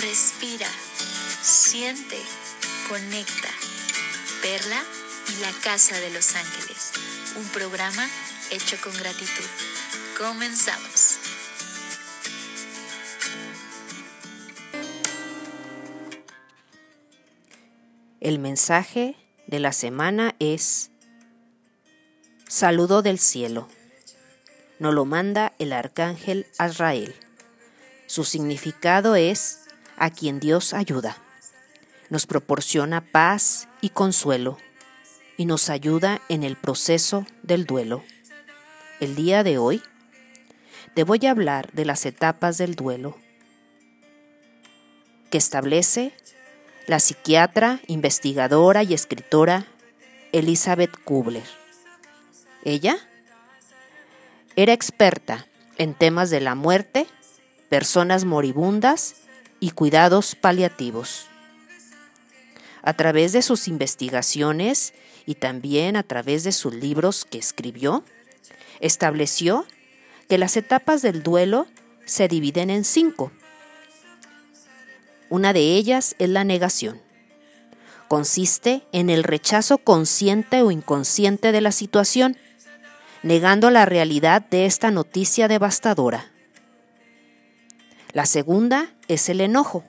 respira, siente, conecta. Perla y la Casa de los Ángeles, un programa hecho con gratitud. Comenzamos. El mensaje de la semana es Saludo del cielo. Nos lo manda el arcángel Azrael. Su significado es a quien Dios ayuda. Nos proporciona paz y consuelo y nos ayuda en el proceso del duelo. El día de hoy te voy a hablar de las etapas del duelo que establece la psiquiatra, investigadora y escritora Elizabeth Kubler. Ella era experta en temas de la muerte, personas moribundas y cuidados paliativos. A través de sus investigaciones y también a través de sus libros que escribió, estableció que las etapas del duelo se dividen en cinco una de ellas es la negación. Consiste en el rechazo consciente o inconsciente de la situación, negando la realidad de esta noticia devastadora. La segunda es el enojo.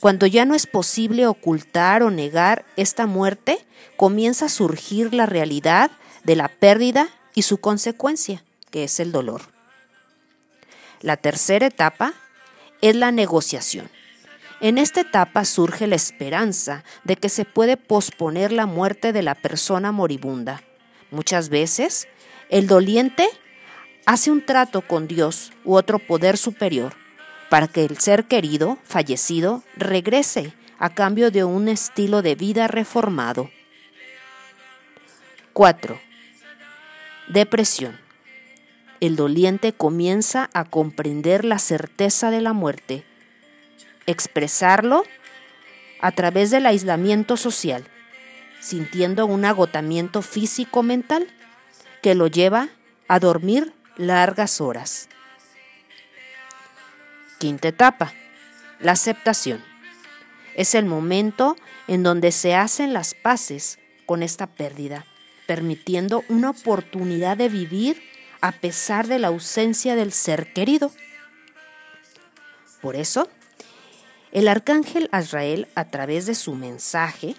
Cuando ya no es posible ocultar o negar esta muerte, comienza a surgir la realidad de la pérdida y su consecuencia, que es el dolor. La tercera etapa es la negociación. En esta etapa surge la esperanza de que se puede posponer la muerte de la persona moribunda. Muchas veces, el doliente hace un trato con Dios u otro poder superior para que el ser querido, fallecido, regrese a cambio de un estilo de vida reformado. 4. Depresión. El doliente comienza a comprender la certeza de la muerte expresarlo a través del aislamiento social, sintiendo un agotamiento físico-mental que lo lleva a dormir largas horas. Quinta etapa, la aceptación. Es el momento en donde se hacen las paces con esta pérdida, permitiendo una oportunidad de vivir a pesar de la ausencia del ser querido. Por eso, el arcángel Azrael, a través de su mensaje,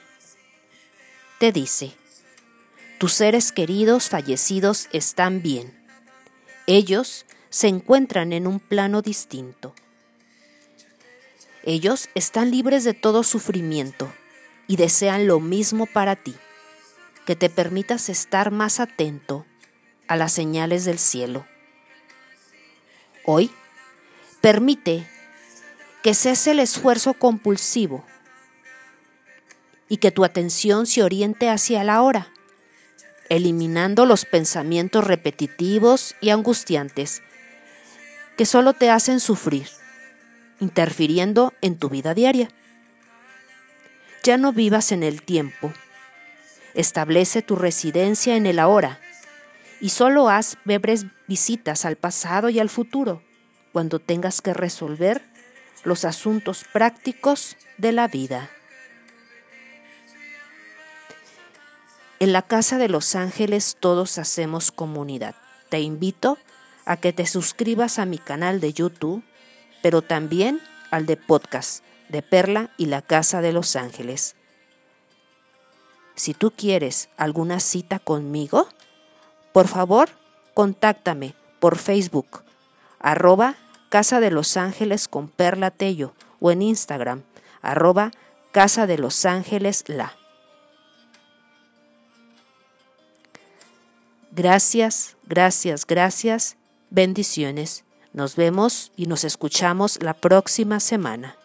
te dice, tus seres queridos fallecidos están bien. Ellos se encuentran en un plano distinto. Ellos están libres de todo sufrimiento y desean lo mismo para ti, que te permitas estar más atento a las señales del cielo. Hoy, permite que cese el esfuerzo compulsivo y que tu atención se oriente hacia la hora, eliminando los pensamientos repetitivos y angustiantes que solo te hacen sufrir, interfiriendo en tu vida diaria. Ya no vivas en el tiempo, establece tu residencia en el ahora y solo haz breves visitas al pasado y al futuro cuando tengas que resolver los asuntos prácticos de la vida. En la Casa de los Ángeles todos hacemos comunidad. Te invito a que te suscribas a mi canal de YouTube, pero también al de podcast de Perla y la Casa de los Ángeles. Si tú quieres alguna cita conmigo, por favor, contáctame por Facebook, arroba Casa de los Ángeles con Perla Tello o en Instagram, arroba Casa de los Ángeles La. Gracias, gracias, gracias. Bendiciones. Nos vemos y nos escuchamos la próxima semana.